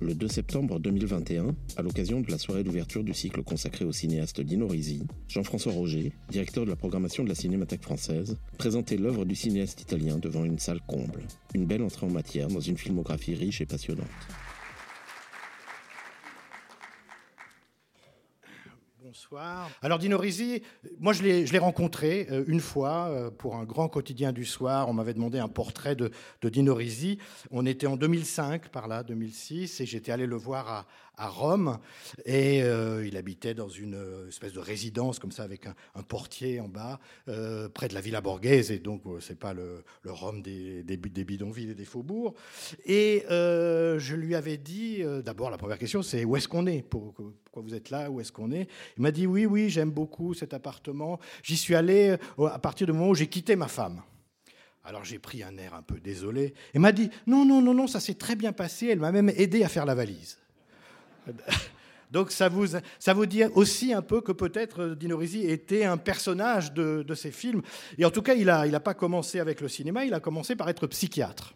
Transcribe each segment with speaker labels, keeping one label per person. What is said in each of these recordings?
Speaker 1: Le 2 septembre 2021, à l'occasion de la soirée d'ouverture du cycle consacré au cinéaste Dino Risi, Jean-François Roger, directeur de la programmation de la Cinémathèque française, présentait l'œuvre du cinéaste italien devant une salle comble. Une belle entrée en matière dans une filmographie riche et passionnante.
Speaker 2: Bonsoir. Alors Dino Risi, moi je l'ai rencontré euh, une fois euh, pour un grand quotidien du soir. On m'avait demandé un portrait de, de Dino Risi. On était en 2005, par là, 2006, et j'étais allé le voir à, à Rome. Et euh, il habitait dans une euh, espèce de résidence comme ça, avec un, portier en bas, euh, près de la Villa Borghese. Et donc euh, c'est pas le, le Rome des, bidonvilles et des faubourgs. Et je lui avais dit, d'abord la première question, c'est où est-ce qu'on est? Pour, Pourquoi vous êtes là? Où est-ce qu'on est? Il m'a dit oui, oui, j'aime beaucoup cet appartement. J'y suis allé à partir du moment où j'ai quitté ma femme. Alors j'ai pris un air un peu désolé et m'a dit non, non, non, non, ça s'est très bien passé. Elle m'a même aidé à faire la valise. Donc ça vous, ça vous dit aussi un peu que peut-être Dino Risi était un personnage de, de ces films. Et en tout cas, il n'a il a pas commencé avec le cinéma, il a commencé par être psychiatre.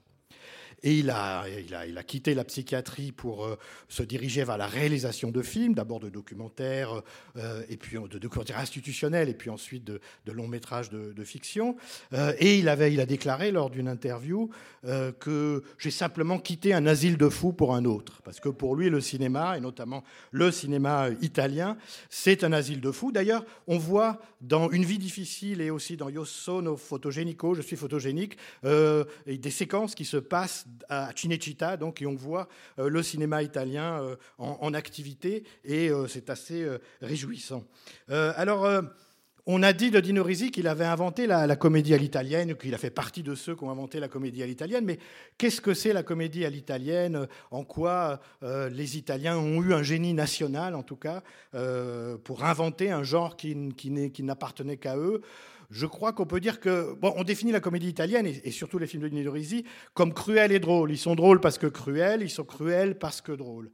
Speaker 2: Et il a, il, a, il a quitté la psychiatrie pour euh, se diriger vers la réalisation de films, d'abord de documentaires, euh, et puis de documentaires institutionnels, et puis ensuite de, longs métrages de, fiction. Euh, et il, avait, il a déclaré lors d'une interview que j'ai simplement quitté un asile de fous pour un autre. Parce que pour lui, le cinéma, et notamment le cinéma italien, c'est un asile de fous. D'ailleurs, on voit dans Une vie difficile et aussi dans Io sono fotogenico, je suis photogénique, des séquences qui se passent à Cinecittà, donc, et on voit euh, le cinéma italien euh, en, activité, et euh, c'est assez réjouissant. Alors, on a dit de Dino Risi qu'il avait inventé la, comédie à l'italienne, qu'il a fait partie de ceux qui ont inventé la comédie à l'italienne, mais qu'est-ce que c'est la comédie à l'italienne? En quoi les Italiens ont eu un génie national, en tout cas, pour inventer un genre qui n'appartenait qu'à eux? Je crois qu'on peut dire que on définit la comédie italienne et, surtout les films de Dino Risi comme cruels et drôles. Ils sont drôles parce que cruels, ils sont cruels parce que drôles.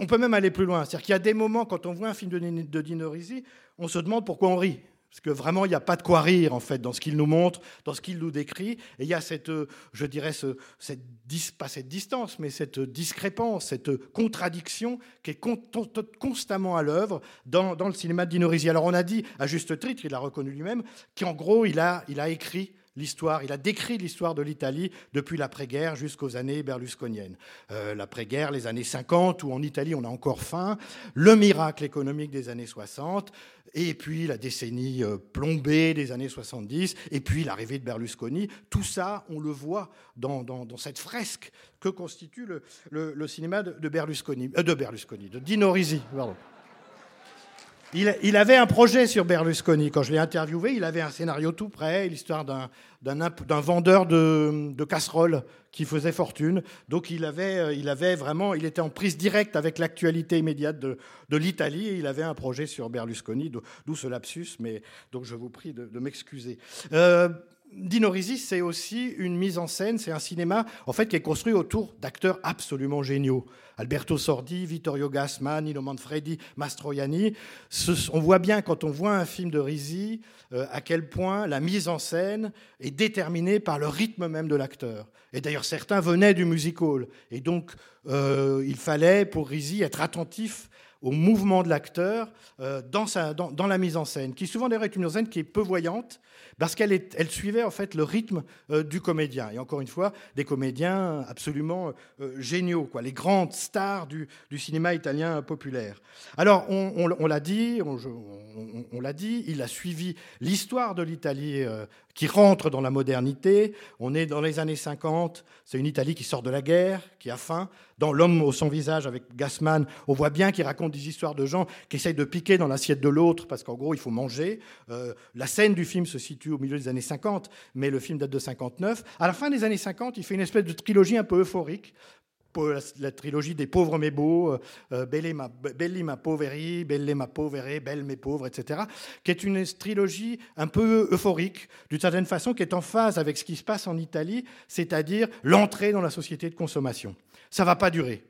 Speaker 2: On peut même aller plus loin. C'est-à-dire qu'il y a des moments quand on voit un film de, de Dino Risi, on se demande pourquoi on rit. Parce que vraiment, il n'y a pas de quoi rire, en fait, dans ce qu'il nous montre, dans ce qu'il nous décrit. Et il y a cette, je dirais, ce, cette, pas cette distance, mais cette discrépance, cette contradiction qui est con, constamment à l'œuvre dans, le cinéma de Dino Risi. Alors, on a dit, à juste titre, il l'a reconnu lui-même, qu'en gros, il a écrit l'histoire, il a décrit l'histoire de l'Italie depuis l'après-guerre jusqu'aux années berlusconiennes. Euh, l'après-guerre, les années 50, où en Italie on a encore faim, le miracle économique des années 60, et puis la décennie euh, plombée des années 70, et puis l'arrivée de Berlusconi. Tout ça, on le voit dans, cette fresque que constitue le, cinéma de, Berlusconi, euh, de Berlusconi, de Dino Risi. Il, avait un projet sur Berlusconi. Quand je l'ai interviewé, il avait un scénario tout prêt, l'histoire d'un vendeur de, casseroles qui faisait fortune. Donc il avait, il avait vraiment, il était en prise directe avec l'actualité immédiate de, l'Italie et il avait un projet sur Berlusconi, d'où ce lapsus. Mais donc je vous prie de, de m'excuser. Euh, Dino Risi, c'est aussi une mise en scène, c'est un cinéma en fait qui est construit autour d'acteurs absolument géniaux. Alberto Sordi, Vittorio Gassman, Nino Manfredi, Mastroianni. On voit bien quand on voit un film de Risi euh, à quel point la mise en scène est déterminée par le rythme même de l'acteur. Et d'ailleurs, certains venaient du musical. Et donc, euh, il fallait pour Risi être attentif au mouvement de l'acteur euh, dans, dans, la mise en scène, qui souvent d'ailleurs est une mise en scène qui est peu voyante, parce qu'elle elle suivait en fait le rythme euh, du comédien. Et encore une fois, des comédiens absolument euh, géniaux, quoi, les grandes stars du, cinéma italien populaire. Alors, on, l'a dit, on, l'a dit, il a suivi l'histoire de l'Italie qui rentre dans la modernité. On est dans les années 50, c'est une Italie qui sort de la guerre, qui a faim. Dans L'homme au son visage avec Gassman, on voit bien qu'il raconte des histoires de gens qui essayent de piquer dans l'assiette de l'autre parce qu'en gros, il faut manger. Euh, la scène du film se situe au milieu des années 50, mais le film date de 59. À la fin des années 50, il fait une espèce de trilogie un peu euphorique la, la, trilogie des pauvres mais beaux, euh, Belli ma, ma poveri, Belle ma povere, Belle mes pauvres, etc., qui est une trilogie un peu euphorique, d'une certaine façon, qui est en phase avec ce qui se passe en Italie, c'est-à-dire l'entrée dans la société de consommation. Ça va pas durer.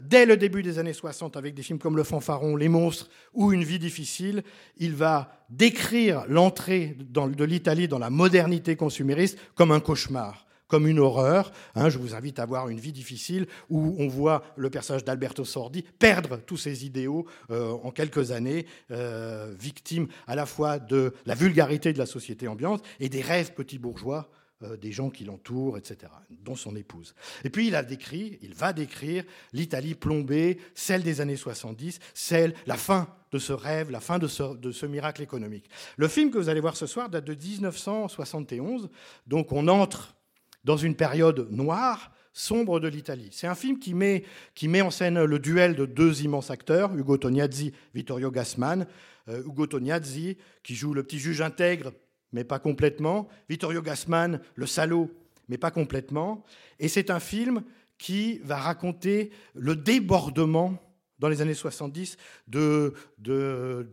Speaker 2: Dès le début des années 60, avec des films comme Le Fanfaron, Les Monstres ou Une vie difficile, il va décrire l'entrée de l'Italie dans la modernité consumériste comme un cauchemar comme une horreur. Hein, je vous invite à voir Une vie difficile, où on voit le personnage d'Alberto Sordi perdre tous ses idéaux euh, en quelques années, euh, victime à la fois de la vulgarité de la société ambiante et des rêves petits bourgeois des gens qui l'entourent, etc., dont son épouse. Et puis il a décrit, il va décrire l'Italie plombée, celle des années 70, celle, la fin de ce rêve, la fin de ce, de ce, miracle économique. Le film que vous allez voir ce soir date de 1971, donc on entre dans une période noire, sombre de l'Italie. C'est un film qui met, qui met en scène le duel de deux immenses acteurs, Ugo Tognazzi, Vittorio Gassman. Euh, Ugo Tognazzi, qui joue le petit juge intègre, mais pas complètement. Vittorio Gassman, le salaud, mais pas complètement. Et c'est un film qui va raconter le débordement dans les années 70 de, de,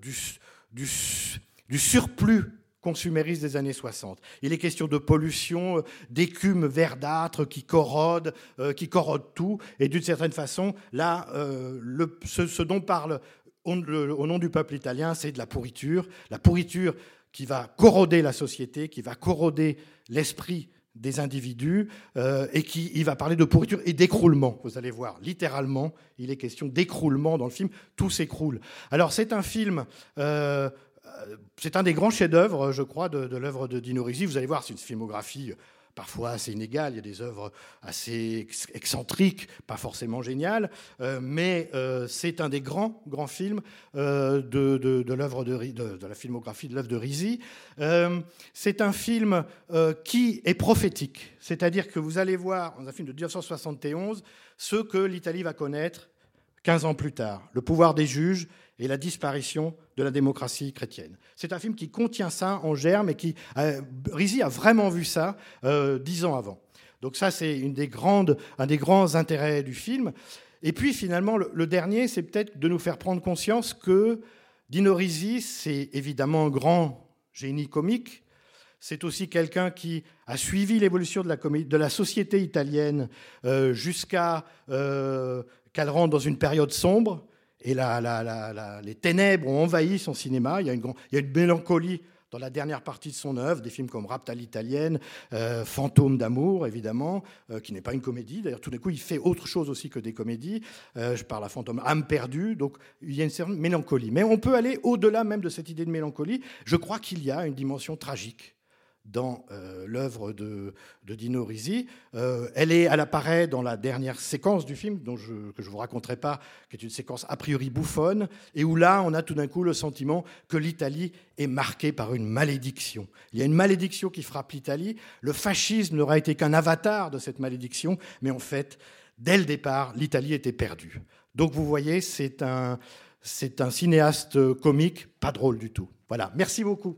Speaker 2: du, surplus consumériste des années 60. Il est question de pollution, euh, d'écume verdâtre qui corrode, euh, qui corrode tout. Et d'une certaine façon, là, euh, le, ce, dont parle au, nom du peuple italien, c'est de la pourriture. La pourriture qui va corroder la société, qui va corroder l'esprit des individus et qui il va parler de pourriture et d'écroulement. Vous allez voir, littéralement, il est question d'écroulement dans le film. Tout s'écroule. Alors c'est un film c'est un des grands chefs-d'œuvre, je crois, de, l'œuvre de Dino Risi. Vous allez voir, c'est une filmographie euh, parfois assez inégale. Il y a des œuvres assez excentriques, pas forcément géniales, euh, mais euh, c'est un des grands, grands films de, l'œuvre de, de, la filmographie de l'œuvre de Risi. c'est un film qui est prophétique, c'est-à-dire que vous allez voir, dans un film de 1971, ce que l'Italie va connaître 15 ans plus tard, le pouvoir des juges et la disparition de la démocratie chrétienne. C'est un film qui contient ça en germe et qui. Euh, Rizzi a vraiment vu ça euh, dix ans avant. Donc, ça, c'est une des grandes, un des grands intérêts du film. Et puis, finalement, le, dernier, c'est peut-être de nous faire prendre conscience que Dino Risi, c'est évidemment un grand génie comique. C'est aussi quelqu'un qui a suivi l'évolution de la, société italienne euh, jusqu'à qu'elle rentre dans une période sombre. Et les ténèbres ont envahi son cinéma. Il y, a une, mélancolie dans la dernière partie de son œuvre, des films comme Rapt à l'italienne, euh, Fantôme d'amour, évidemment, euh, qui n'est pas une comédie. D'ailleurs, tout d'un coup, il fait autre chose aussi que des comédies. Euh, je parle à Fantôme, âme perdue. Donc, il y a une certaine mélancolie. Mais on peut aller au-delà même de cette idée de mélancolie. Je crois qu'il y a une dimension tragique dans euh, l'œuvre de, Dino Risi. Euh, elle, est, elle apparaît dans la dernière séquence du film, que je ne vous raconterai pas, qui est une séquence a priori bouffonne, et où là, on a tout d'un coup le sentiment que l'Italie est marquée par une malédiction. Il y a une malédiction qui frappe l'Italie. Le fascisme n'aura été qu'un avatar de cette malédiction, mais en fait, dès le départ, l'Italie était perdue. Donc vous voyez, c'est un cinéaste comique, pas drôle du tout. Voilà, merci beaucoup.